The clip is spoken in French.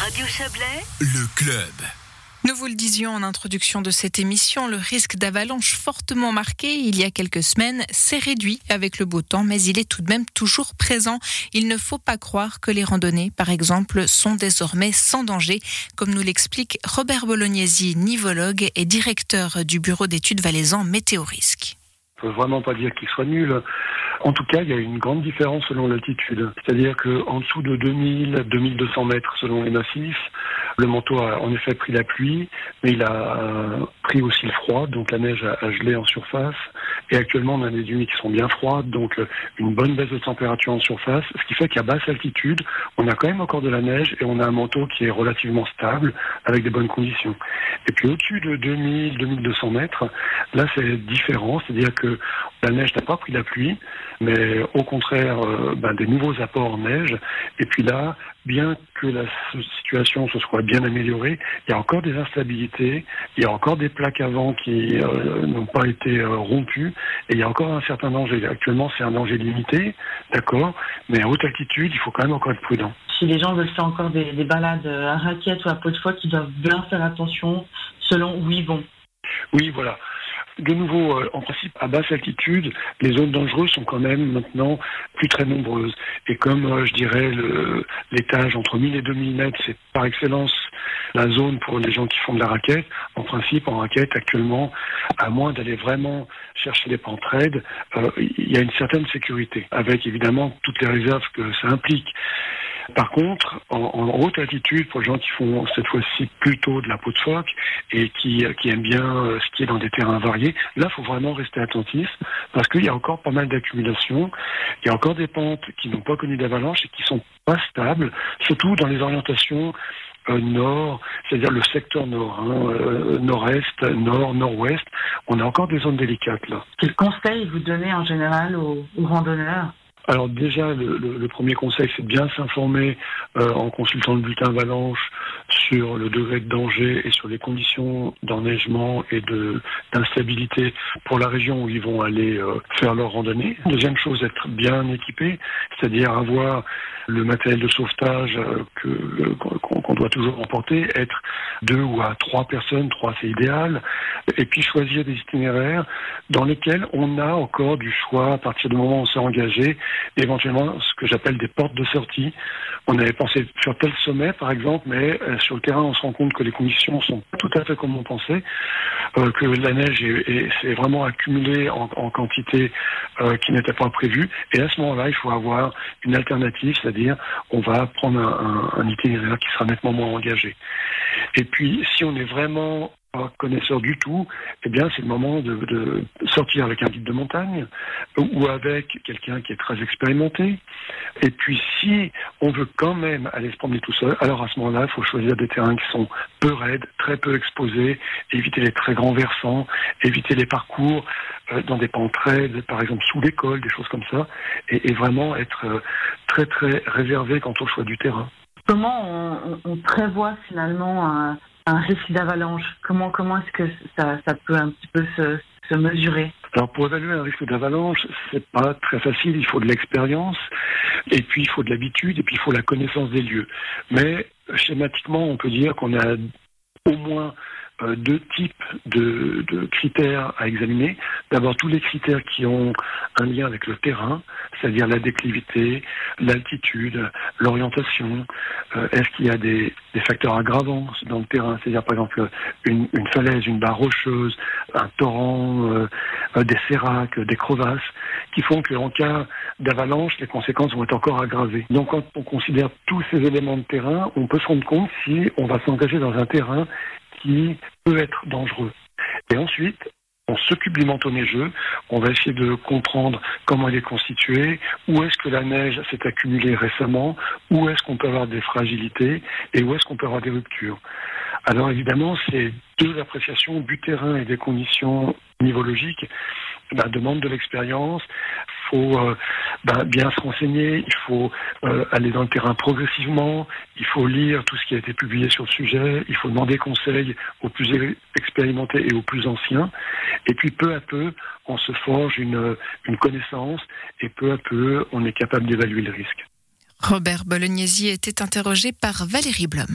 Radio Chablais, le club. Nous vous le disions en introduction de cette émission, le risque d'avalanche fortement marqué il y a quelques semaines s'est réduit avec le beau temps, mais il est tout de même toujours présent. Il ne faut pas croire que les randonnées, par exemple, sont désormais sans danger, comme nous l'explique Robert Bolognesi, nivologue et directeur du bureau d'études valaisan Météorisque. On peut vraiment pas dire qu'il soit nul. En tout cas, il y a une grande différence selon l'altitude. C'est-à-dire qu'en dessous de 2000, 2200 mètres selon les massifs, le manteau a en effet pris la pluie, mais il a pris aussi le froid, donc la neige a, gelé en surface. Et actuellement, on a des nuits qui sont bien froides, donc euh, une bonne baisse de température en surface, ce qui fait qu'à basse altitude, on a quand même encore de la neige et on a un manteau qui est relativement stable, avec des bonnes conditions. Et puis au-dessus de 2000, 2200 mètres, là c'est différent, c'est-à-dire que la neige n'a pas pris la pluie, mais au contraire euh, ben, des nouveaux apports en neige. Et puis là, bien que la situation se soit bien améliorée, il y a encore des instabilités, il y a encore des plaques avant qui euh, n'ont pas été euh, rompues, et il y a encore un certain danger. Actuellement, c'est un danger limité, d'accord, mais à haute altitude, il faut quand même encore être prudent. Si les gens veulent faire encore des, des balades à raquettes ou à peau de phoque, ils doivent bien faire attention selon où ils vont. Oui, voilà. De nouveau, euh, en principe, à basse altitude, les zones dangereuses sont quand même maintenant plus très nombreuses. Et comme euh, je dirais l'étage entre 1000 et 2000 mètres, c'est par excellence la zone pour les gens qui font de la raquette. En principe, en raquette, actuellement, à moins d'aller vraiment chercher des pentes raides, euh, il y a une certaine sécurité, avec évidemment toutes les réserves que ça implique. Par contre, en, haute altitude, pour les gens qui font cette fois-ci plutôt de la peau de phoque et qui, qui aiment bien euh, skier dans des terrains variés, là, il faut vraiment rester attentif parce qu'il y a encore pas mal d'accumulation. Il y a encore des pentes qui n'ont pas connu d'avalanche et qui sont pas stables, surtout dans les orientations euh, nord, c'est-à-dire le secteur nord, hein, euh, nord-est, nord, nord-ouest. On a encore des zones délicates là. Quel conseil vous donnez en général aux randonneurs? Alors déjà, le, premier conseil, c'est de bien s'informer euh, en consultant le bulletin Avalanche sur le degré de danger et sur les conditions d'enneigement et de d'instabilité pour la région où ils vont aller euh, faire leur randonnée. Deuxième chose, être bien équipé, c'est-à-dire avoir le matériel de sauvetage euh, que qu'on doit toujours emporter, être deux ou à trois personnes, trois c'est idéal, et puis choisir des itinéraires dans lesquels on a encore du choix à partir du moment où on s'est engagé éventuellement ce que j'appelle des portes de sortie. On avait pensé sur tel sommet, par exemple, mais euh, sur le terrain, on se rend compte que les conditions sont tout à fait comme on pensait, euh, que la neige s'est vraiment accumulée en, quantité euh, qui n'était pas prévue. Et à ce moment-là, il faut avoir une alternative, c'est-à-dire on va prendre un, un itinéraire qui sera nettement moins engagé. Et puis, si on est vraiment pas connaisseur du tout, eh bien c'est le moment de, sortir avec un guide de montagne ou avec quelqu'un qui est très expérimenté. Et puis si on veut quand même aller se promener tout seul, alors à ce moment-là, il faut choisir des terrains qui sont peu raides, très peu exposés, éviter les très grands versants, éviter les parcours euh, dans des pentes raides, par exemple sous l'école, des choses comme ça, et, vraiment être euh, très très réservé quant au choix du terrain. Comment on, prévoit finalement un un risque d'avalanche Comment, comment est-ce que ça, ça, peut un petit peu se, se mesurer? Alors pour évaluer un risque d'avalanche, c'est pas très facile. Il faut de l'expérience, et puis il faut de l'habitude, et puis il faut la connaissance des lieux. Mais schématiquement, on peut dire qu'on a au moins euh, deux types de, critères à examiner. D'abord, tous les critères qui ont un lien avec le terrain, c'est-à-dire la déclivité, l'altitude, l'orientation. Euh, est-ce qu'il y a des, facteurs aggravants dans le terrain, c'est-à-dire par exemple une, falaise, une barre rocheuse, un torrent, euh, des séracs, des crevasses, qui font qu'en cas d'avalanche, les conséquences vont être encore aggravées. Donc quand on considère tous ces éléments de terrain, on peut se rendre compte si on va s'engager dans un terrain qui peut être dangereux. Et ensuite, on s'occupe du manteau neigeux, on va essayer de comprendre comment il est constitué, où est-ce que la neige s'est accumulée récemment, où est-ce qu'on peut avoir des fragilités et où est-ce qu'on peut avoir des ruptures. Alors évidemment, ces deux appréciations du terrain et des conditions nivologiques bah, demandent de l'expérience. Il faut euh, bah, bien se renseigner, il faut euh, aller dans le terrain progressivement, il faut lire tout ce qui a été publié sur le sujet, il faut demander conseil aux plus expérimentés et aux plus anciens. Et puis peu à peu, on se forge une, une connaissance et peu à peu, on est capable d'évaluer le risque. Robert Bolognesi était interrogé par Valérie Blom.